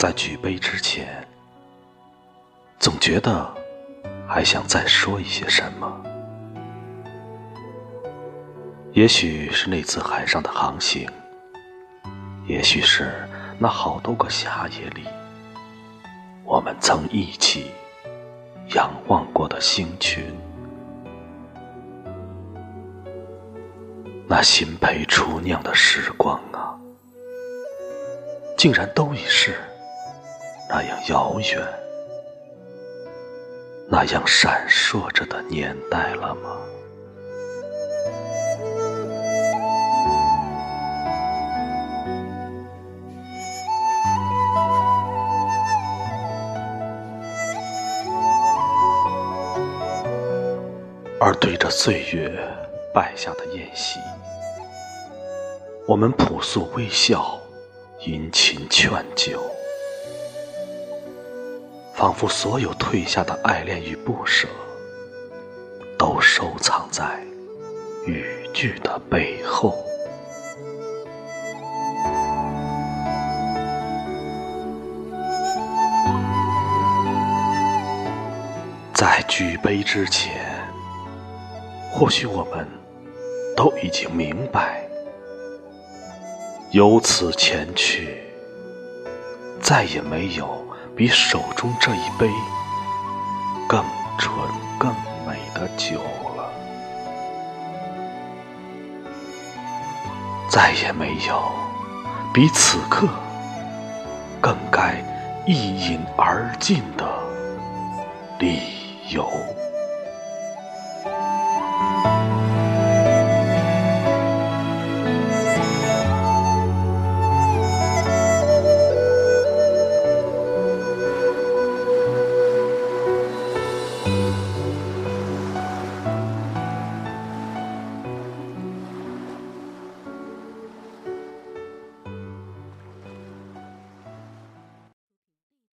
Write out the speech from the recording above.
在举杯之前，总觉得还想再说一些什么。也许是那次海上的航行，也许是那好多个夏夜里，我们曾一起仰望过的星群，那新培初酿的时光啊，竟然都已是。那样遥远，那样闪烁着的年代了吗？而对着岁月败下的宴席，我们朴素微笑，殷勤劝酒。仿佛所有褪下的爱恋与不舍，都收藏在语句的背后。在举杯之前，或许我们都已经明白，由此前去，再也没有。比手中这一杯更纯更美的酒了，再也没有比此刻更该一饮而尽的理由。